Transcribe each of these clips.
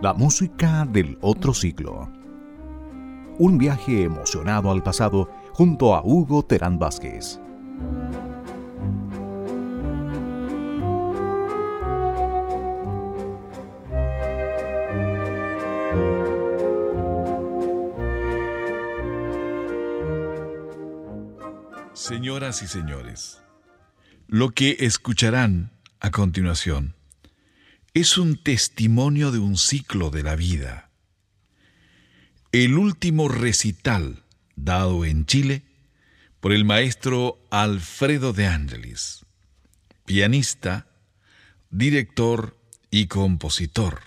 La música del otro siglo. Un viaje emocionado al pasado junto a Hugo Terán Vázquez. Señoras y señores, lo que escucharán a continuación es un testimonio de un ciclo de la vida. El último recital dado en Chile por el maestro Alfredo de Angelis, pianista, director y compositor.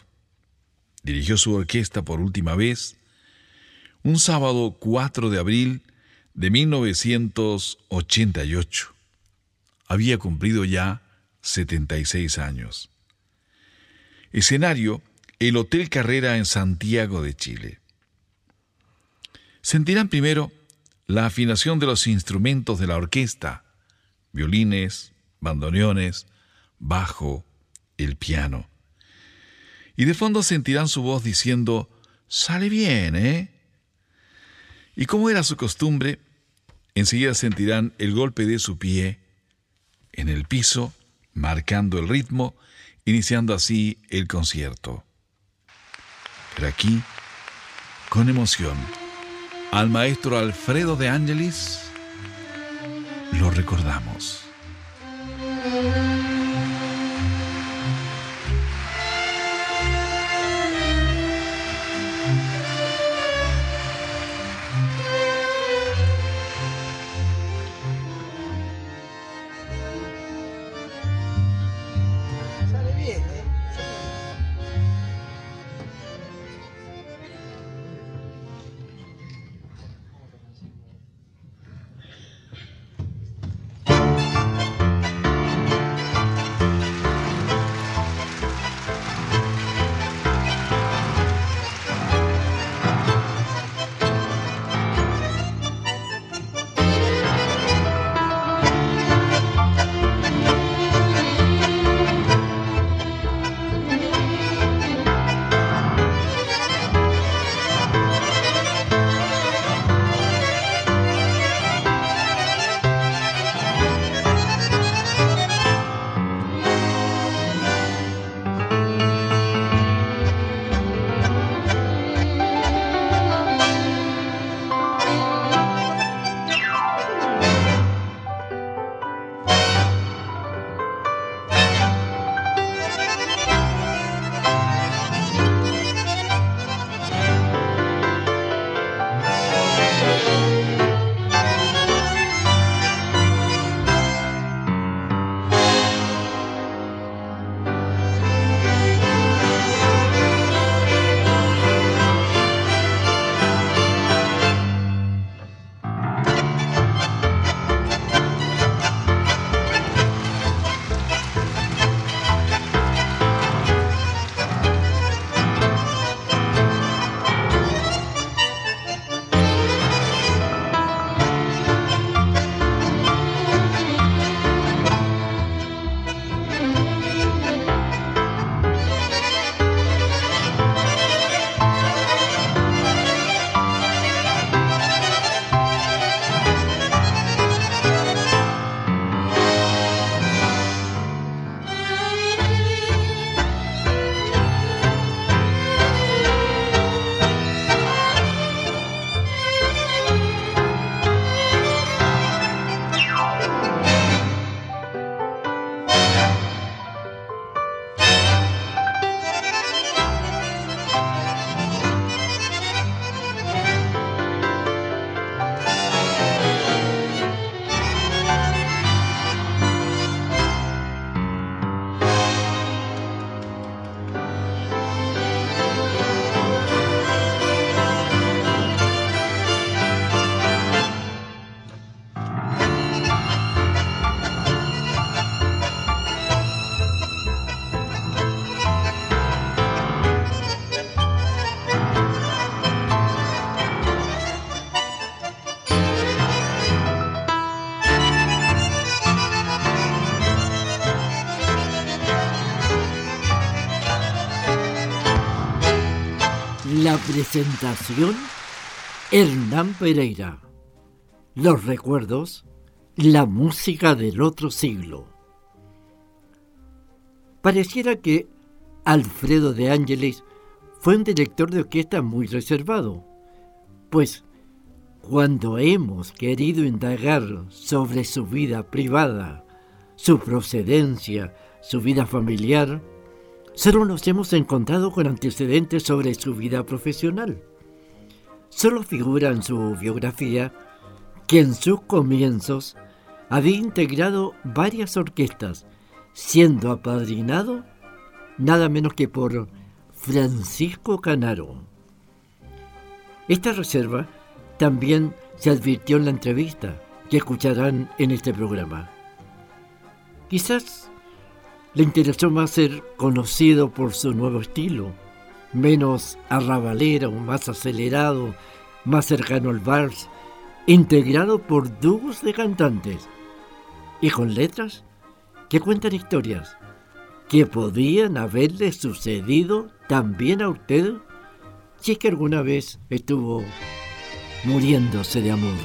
Dirigió su orquesta por última vez un sábado 4 de abril de 1988. Había cumplido ya 76 años. Escenario, el Hotel Carrera en Santiago de Chile. Sentirán primero la afinación de los instrumentos de la orquesta, violines, bandoneones, bajo, el piano. Y de fondo sentirán su voz diciendo, sale bien, ¿eh? Y como era su costumbre, enseguida sentirán el golpe de su pie en el piso, marcando el ritmo, iniciando así el concierto. Pero aquí, con emoción, al maestro Alfredo de Ángelis lo recordamos. La presentación, Hernán Pereira. Los recuerdos, la música del otro siglo. Pareciera que Alfredo de Ángeles fue un director de orquesta muy reservado, pues cuando hemos querido indagar sobre su vida privada, su procedencia, su vida familiar, solo nos hemos encontrado con antecedentes sobre su vida profesional. Solo figura en su biografía que en sus comienzos había integrado varias orquestas, siendo apadrinado nada menos que por Francisco Canaro. Esta reserva también se advirtió en la entrevista que escucharán en este programa. Quizás le interesó más ser conocido por su nuevo estilo, menos arrabalero, más acelerado, más cercano al vals, integrado por dúos de cantantes y con letras que cuentan historias que podían haberle sucedido también a usted si es que alguna vez estuvo muriéndose de amor.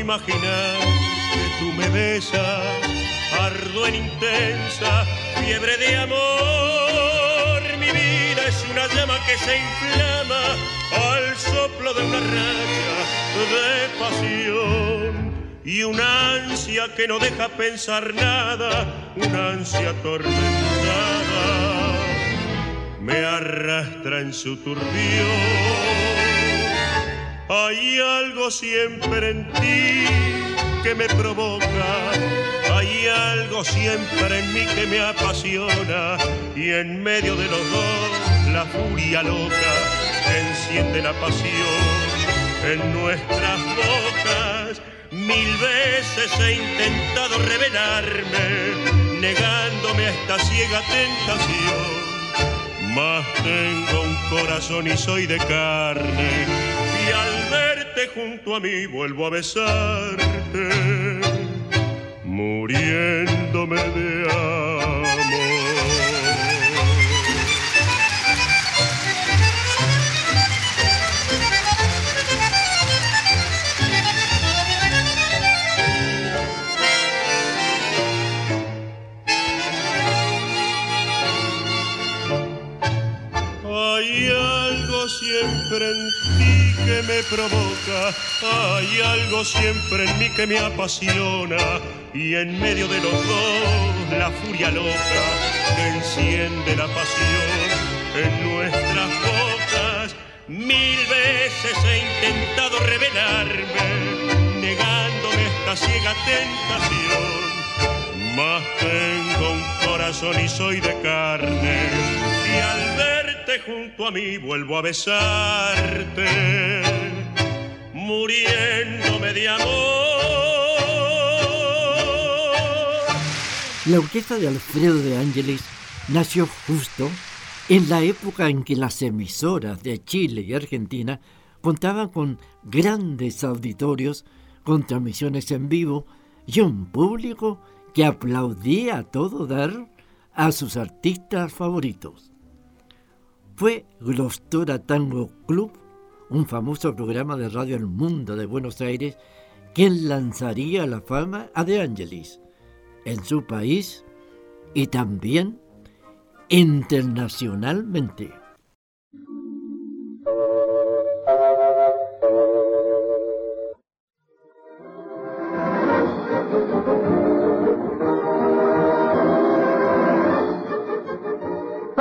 Imaginar que tú me besas, ardo en intensa fiebre de amor. Mi vida es una llama que se inflama al soplo de una racha de pasión. Y una ansia que no deja pensar nada, una ansia atormentada, me arrastra en su turbión hay algo siempre en ti que me provoca, hay algo siempre en mí que me apasiona y en medio de los dos la furia loca enciende la pasión en nuestras bocas. Mil veces he intentado revelarme, negándome a esta ciega tentación. Mas tengo un corazón y soy de carne y al verte junto a mí vuelvo a besarte, muriéndome de amor. En ti que me provoca, hay algo siempre en mí que me apasiona. Y en medio de los dos la furia loca que enciende la pasión en nuestras bocas. Mil veces he intentado revelarme, negándome esta ciega tentación, mas tengo un corazón y soy de carne y al junto a mí vuelvo a besarte, muriéndome de amor. La orquesta de Alfredo de Ángeles nació justo en la época en que las emisoras de Chile y Argentina contaban con grandes auditorios con transmisiones en vivo y un público que aplaudía a todo dar a sus artistas favoritos. Fue Glostora Tango Club, un famoso programa de radio El Mundo de Buenos Aires, quien lanzaría la fama a De Angelis en su país y también internacionalmente.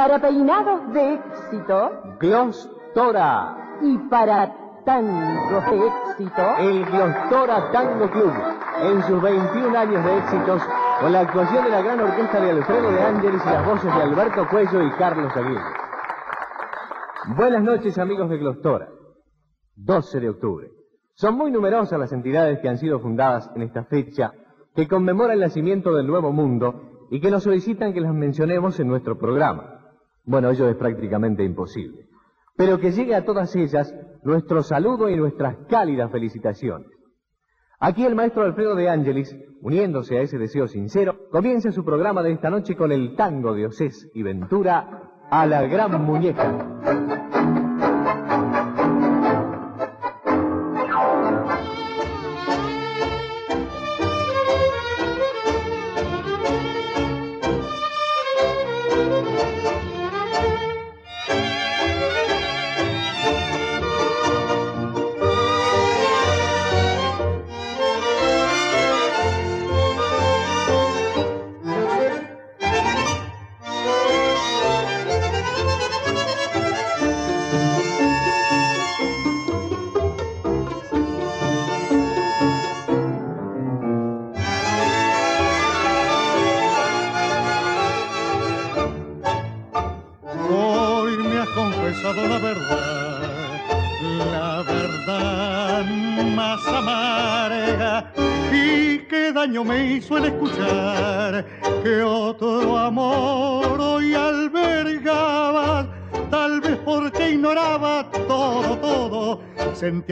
Para peinados de éxito, Gloss Tora. Y para tango de éxito. El Glostora Tango Club, en sus 21 años de éxitos, con la actuación de la gran orquesta de Alfredo de Ángeles y las voces de Alberto Cuello y Carlos Aguirre. Buenas noches, amigos de Glostora. 12 de octubre. Son muy numerosas las entidades que han sido fundadas en esta fecha que conmemora el nacimiento del Nuevo Mundo y que nos solicitan que las mencionemos en nuestro programa. Bueno, ello es prácticamente imposible. Pero que llegue a todas ellas nuestro saludo y nuestras cálidas felicitaciones. Aquí el maestro Alfredo de Ángelis, uniéndose a ese deseo sincero, comienza su programa de esta noche con el tango de Osés y Ventura a la gran muñeca.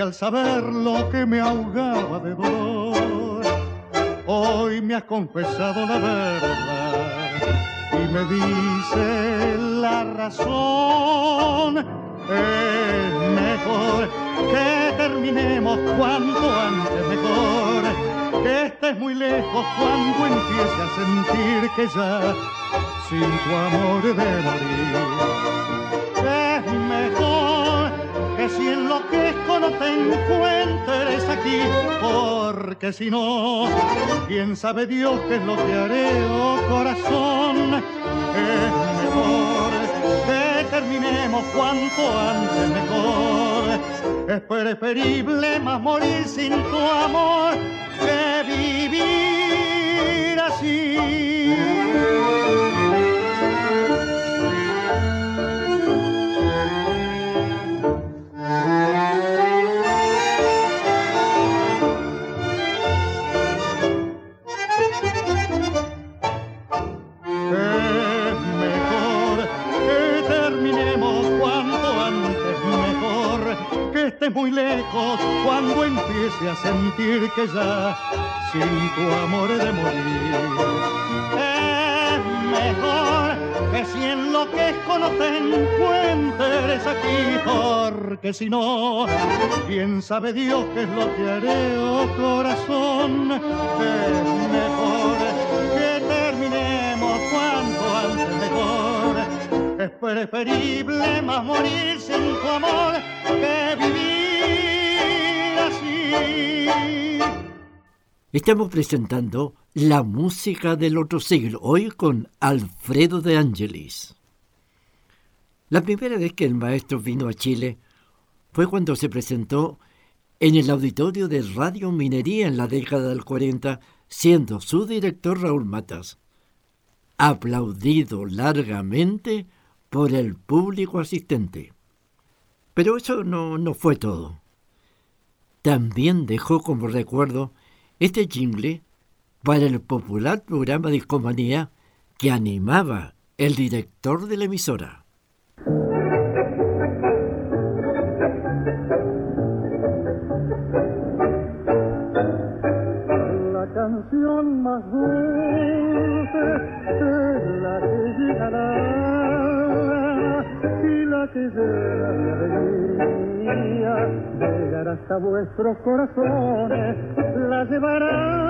Al saber lo que me ahogaba de dolor. Hoy me ha confesado la verdad y me dice la razón. Es mejor que terminemos cuanto antes mejor. Que estés muy lejos cuando empiece a sentir que ya sin tu amor de morir te encuentres aquí, porque si no, quién sabe Dios qué es lo que haré, oh corazón, es mejor que terminemos cuanto antes mejor, es preferible más morir sin tu amor que vivir así. Muy lejos cuando empiece a sentir que ya sin tu amor he de morir. Es mejor que si enloquezco no te encuentres aquí, porque si no, quién sabe Dios qué es lo que haré, oh corazón. Es mejor preferible más morir sin tu amor que vivir Estamos presentando la música del otro siglo, hoy con Alfredo de Angelis. La primera vez que el maestro vino a Chile fue cuando se presentó en el auditorio de Radio Minería en la década del 40, siendo su director Raúl Matas, aplaudido largamente por el público asistente. Pero eso no, no fue todo. También dejó como recuerdo este jingle para el popular programa Discomanía que animaba el director de la emisora. La canción más dulce es la que llegará la que llegar hasta vuestros corazones, la llevará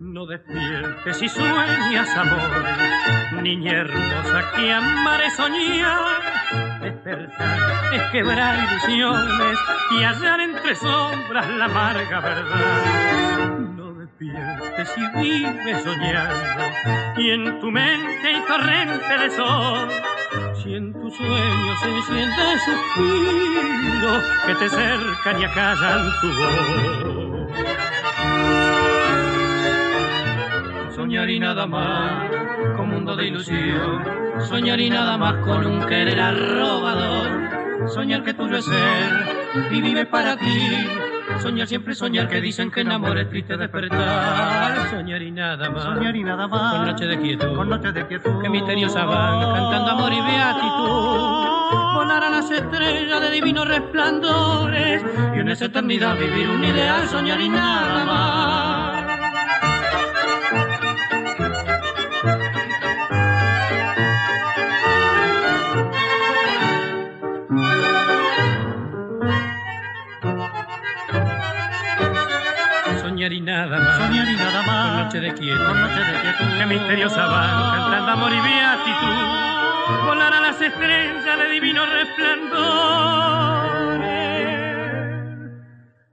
No despiertes si sueñas amor, niña hermosa que amar es soñar. Despertar es quebrar ilusiones y hallar entre sombras la amarga verdad y vives soñando, y en tu mente hay torrente de sol. Si en tus sueños se siente suspiro que te cercan y acallan tu voz. soñar y nada más con mundo de ilusión, soñar y nada más con un querer arrobador, soñar que tuyo es ser y vive para ti. Soñar siempre soñar que dicen que enamor es triste despertar. Soñar y nada más. Soñar y nada más. Con noche de quietud. Con noche de quietud. Que misteriosa van cantando amor y beatitud. Volar a las estrellas de divinos resplandores. Y en esa eternidad vivir un ideal. Soñar y nada más. Soñar y nada más. Soñar y nada más. Con noche de quietud. Con noche de quietud. Que misteriosa van cantando amor y beatitud. Volar a las estrellas de divino resplandores.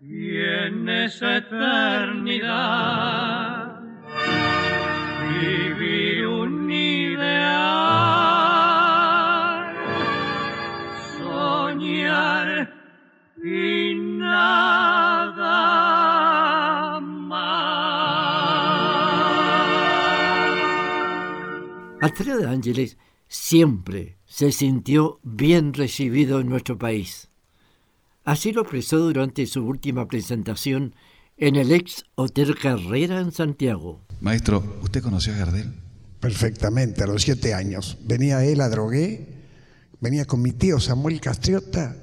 Y en esa eternidad vivir Alfredo de Ángeles siempre se sintió bien recibido en nuestro país. Así lo expresó durante su última presentación en el ex Hotel Carrera en Santiago. Maestro, ¿usted conoció a Gardel? Perfectamente, a los siete años. Venía él a Drogué, venía con mi tío Samuel Castriota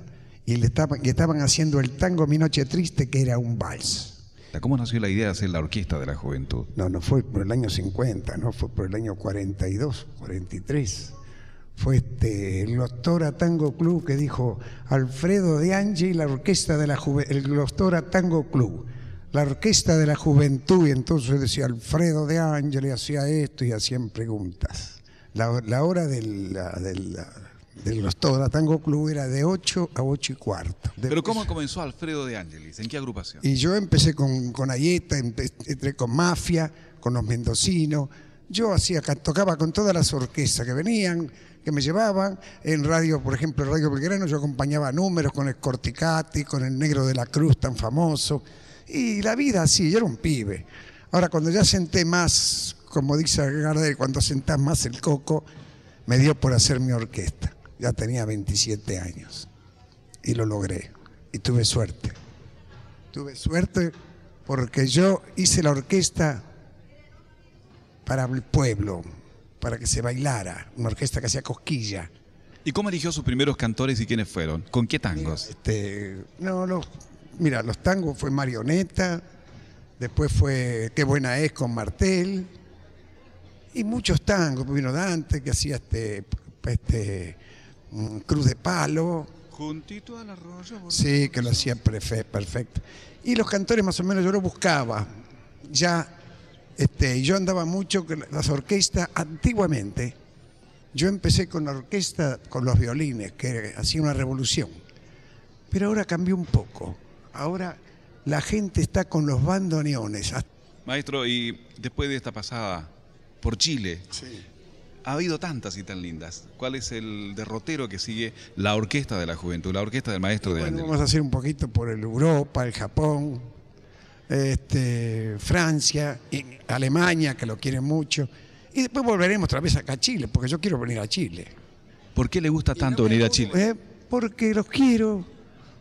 y le estaban, y estaban haciendo el tango Mi Noche Triste, que era un vals. ¿Cómo nació la idea de hacer la orquesta de la juventud? No, no fue por el año 50, no fue por el año 42, 43. Fue este, el Lostora Tango Club que dijo Alfredo de Ange y la orquesta de la juventud, el Lostora Tango Club, la orquesta de la juventud, y entonces decía Alfredo de Ángel y hacía esto y hacían preguntas. La, hora del, la- del, la- del Lostora Tango Club era de 8 a 8 y cuarto. Pero ¿cómo comenzó Alfredo de Ángelis? ¿En qué agrupación? Y yo empecé con, con Ayeta, entré con Mafia, con los mendocinos. Yo hacía, ca- tocaba con todas las orquestas que venían, que me llevaban. En radio, por ejemplo, Radio Belgrano, yo acompañaba números con el Corticati, con el Negro de la Cruz tan famoso. Y la vida así, yo era un pibe. Ahora, cuando ya senté más, como dice Gardel, cuando sentás más el coco, me dio por hacer mi orquesta. Ya tenía 27 años. Y lo logré. Y tuve suerte. Tuve suerte porque yo hice la orquesta para el pueblo, para que se bailara, una orquesta que hacía cosquilla. ¿Y cómo eligió sus primeros cantores y quiénes fueron? ¿Con qué tangos? Este, no, los, mira, los tangos fue Marioneta, después fue Qué buena es con Martel, y muchos tangos, vino Dante que hacía este, este Cruz de Palo, Juntito al arroyo. Sí, que lo hacía perfecto. Y los cantores más o menos yo los buscaba. Ya, este, yo andaba mucho con las orquestas antiguamente. Yo empecé con la orquesta, con los violines, que hacía una revolución. Pero ahora cambió un poco. Ahora la gente está con los bandoneones. Maestro, y después de esta pasada por Chile, ha habido tantas y tan lindas. ¿Cuál es el derrotero que sigue la orquesta de la juventud, la orquesta del maestro de Bueno, Ángeles? vamos a hacer un poquito por el Europa, el Japón, este, Francia, y Alemania, que lo quieren mucho. Y después volveremos otra vez acá a Chile, porque yo quiero venir a Chile. ¿Por qué le gusta tanto venir a Chile? Eh, porque los quiero,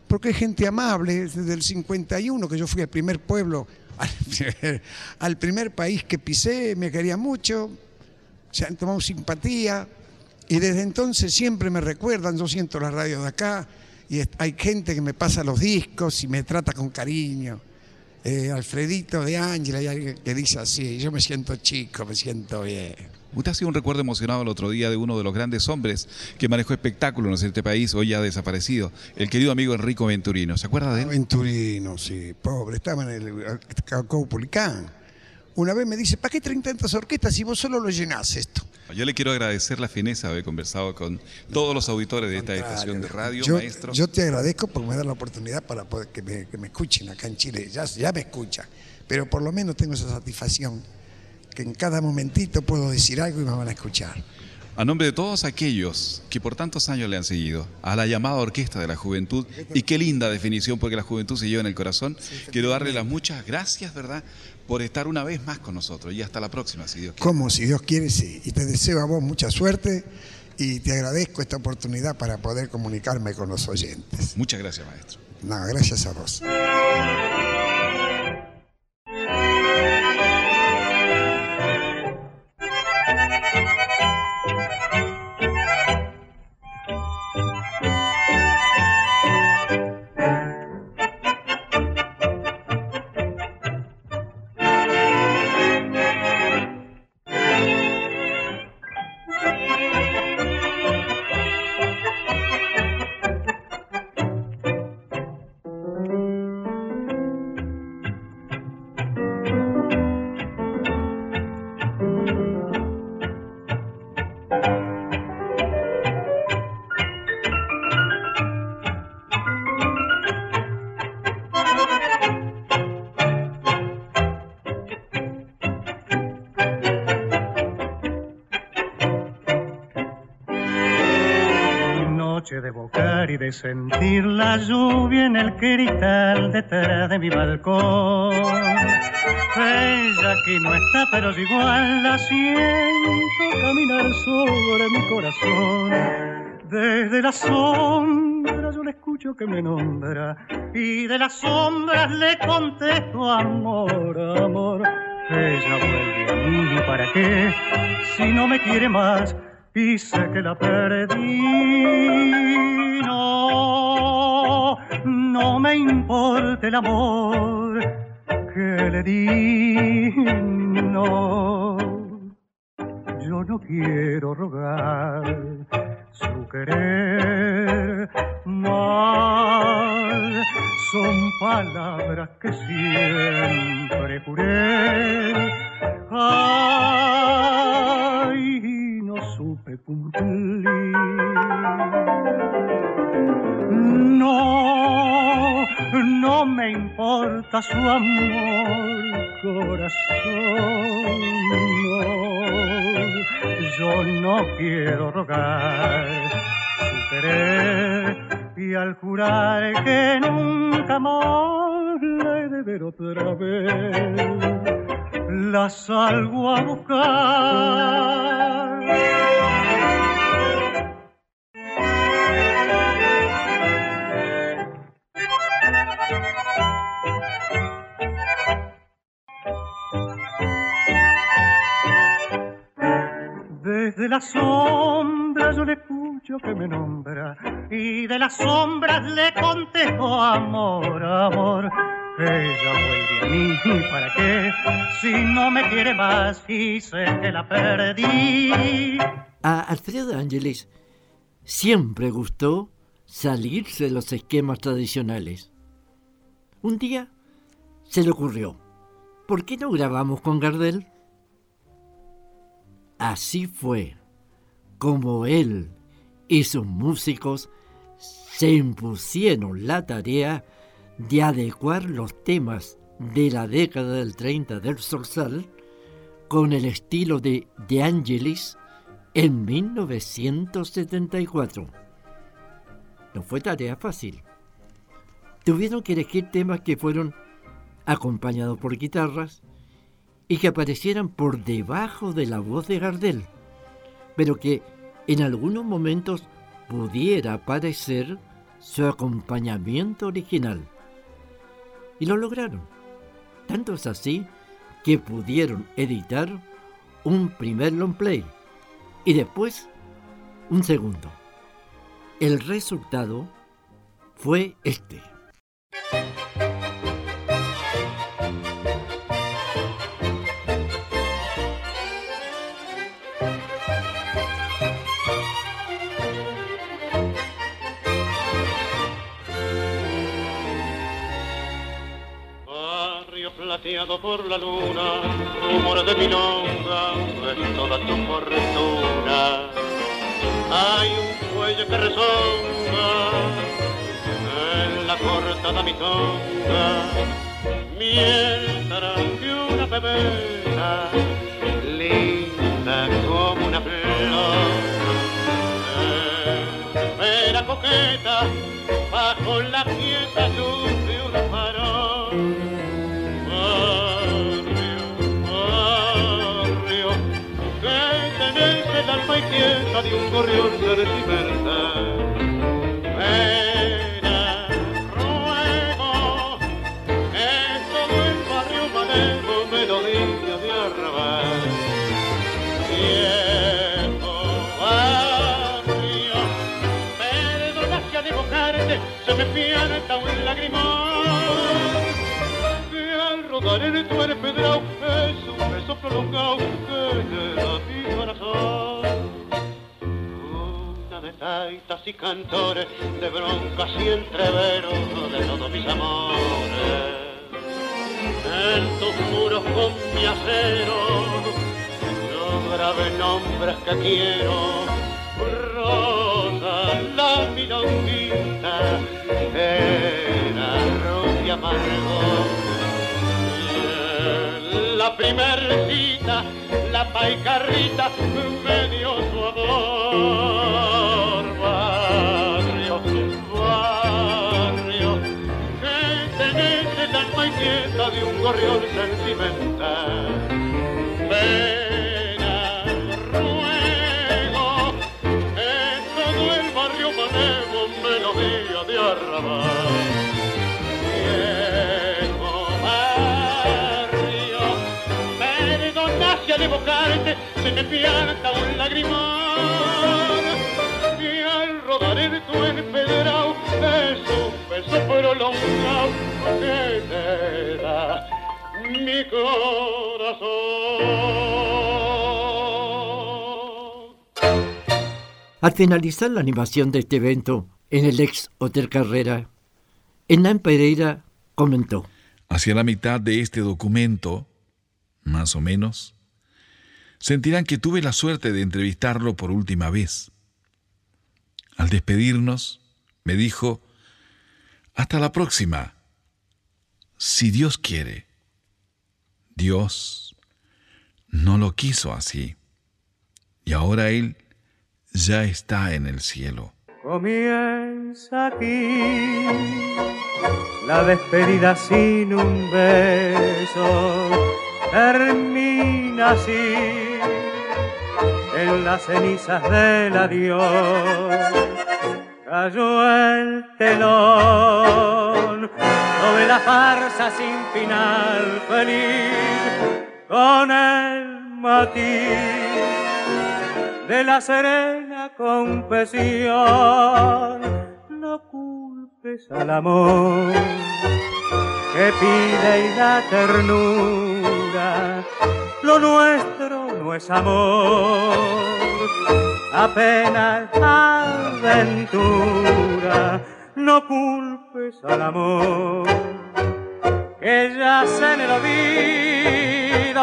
porque hay gente amable. Desde el 51, que yo fui al primer pueblo, al, al primer país que pisé, me quería mucho, se han tomado simpatía. Y desde entonces siempre me recuerdan, yo siento la radio de acá, y hay gente que me pasa los discos y me trata con cariño. Eh, Alfredito de Ángela, hay alguien que dice así, yo me siento chico, me siento bien. Usted ha sido un recuerdo emocionado el otro día de uno de los grandes hombres que manejó espectáculos en este país, hoy ya desaparecido, el querido amigo Enrico Venturino. ¿Se acuerda de él? Venturino, sí, pobre, estaba en el Caupolicán. Una vez me dice, ¿para qué traen tantas orquestas si vos solo lo llenás esto? Yo le quiero agradecer la fineza de haber conversado con todos los auditores de esta estación de radio, yo, maestro. Yo te agradezco porque me da la oportunidad para poder que me, que me escuchen acá en Chile. Ya, ya me escuchan, pero por lo menos tengo esa satisfacción que en cada momentito puedo decir algo y me van a escuchar. A nombre de todos aquellos que por tantos años le han seguido, a la llamada Orquesta de la Juventud, y qué linda definición porque la juventud se lleva en el corazón, quiero darle las muchas gracias, ¿verdad?, por estar una vez más con nosotros y hasta la próxima, si Dios quiere. Como si Dios quiere, sí. Y te deseo a vos mucha suerte y te agradezco esta oportunidad para poder comunicarme con los oyentes. Muchas gracias, maestro. No, gracias a vos. Sentir la lluvia en el cristal detrás de mi balcón. Ella que no está, pero igual la siento caminar sobre mi corazón. Desde la sombra yo le escucho que me nombra y de las sombras le contesto amor, amor. Ella vuelve a mí, ¿para qué? Si no me quiere más y que la perdí. No, no me importa el amor que le di, no. Yo no quiero rogar su querer mal. Son palabras que siempre juré. No No, no me importa su amor, corazón. No, yo no quiero rogar su querer y al jurar que nunca más de ver otra vez, la salgo a buscar. Desde la sombra yo le escucho que me nombra y de las sombras le contesto amor, amor. Ella vuelve a mí, ¿para qué? Si no me quiere más y sé que la perdí. A Alfredo Ángeles siempre gustó salirse de los esquemas tradicionales. Un día se le ocurrió, ¿por qué no grabamos con Gardel? Así fue como él y sus músicos se impusieron la tarea de adecuar los temas de la década del 30 del Zorzal con el estilo de De Angelis en 1974. No fue tarea fácil. Tuvieron que elegir temas que fueron acompañados por guitarras y que aparecieran por debajo de la voz de Gardel, pero que en algunos momentos pudiera aparecer su acompañamiento original. Y lo lograron. Tanto es así que pudieron editar un primer long play y después un segundo. El resultado fue este. Por la luna, rumor de milonga, es toda tu fortuna. Hay un cuello que resonga en la cortada mitonga, mientras que una bebeta linda como una flor. Espera coqueta bajo la fiesta alma inquieta de un gorrión sentimental. Espera, ruego, es todo el barrio manejo, melodía de arrabal. Viejo barrio, perdona si al evocarte se me pierda un lagrimón. Que al rodar en tu empedrado es un beso prolongado que llena mi corazón. Taitas y cantores, de broncas y entreveros de todos mis amores. En tus muros con mi acero yo grabé nombres que quiero. Rosa, la milonguita, era rubia amargo. La primer cita, la paicarrita, me dio su amor. Gorrión sentimental. Pena, ruego, en todo el barrio manejo melodía de arrabal. Viejo barrio, perdona si al evocarte se me pierda un lagrimón. Y al rodar en tu empedrado es un beso prolongado que te da mi corazón. Al finalizar la animación de este evento en el ex Hotel Carrera, Hernán Pereira comentó. Hacia la mitad de este documento, más o menos, sentirán que tuve la suerte de entrevistarlo por última vez. Al despedirnos, me dijo, hasta la próxima, si Dios quiere. Dios no lo quiso así, y ahora Él ya está en el cielo. Comienza aquí la despedida sin un beso, termina así en las cenizas del adiós. Cayó el telón sobre la farsa sin final feliz con el matiz de la serena confesión. No culpes al amor que pide y da ternura. Lo nuestro no es amor, apenas aventura. No culpes al amor que ya se en el olvido.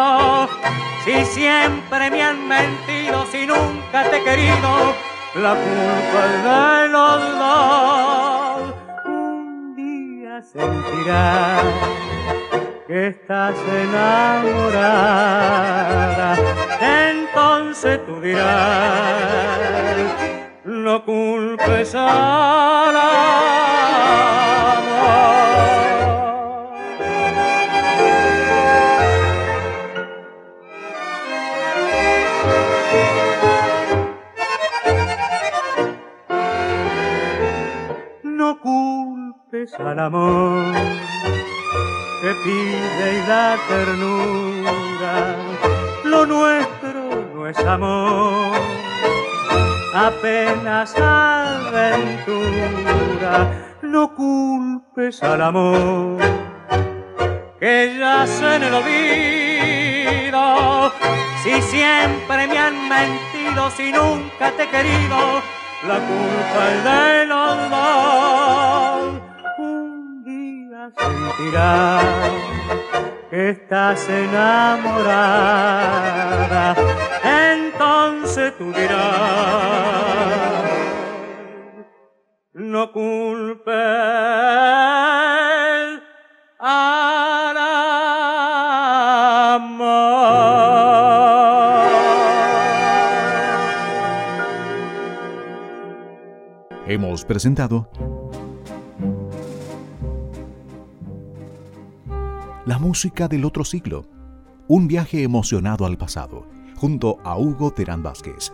Si siempre me han mentido, si nunca te he querido, la culpa es de los dos. Un día sentirás que estás enamorada, entonces tú dirás, no culpes al No culpes al amor que pide y da ternura. Lo nuestro no es amor, apenas aventura. No culpes al amor que ya se en el olvido. Si siempre me han mentido, si nunca te he querido, la culpa es de los dos. Un día sentirás estás enamorada, entonces tú dirás, no culpes al. Hemos presentado Música del otro siglo. Un viaje emocionado al pasado, junto a Hugo Terán Vázquez.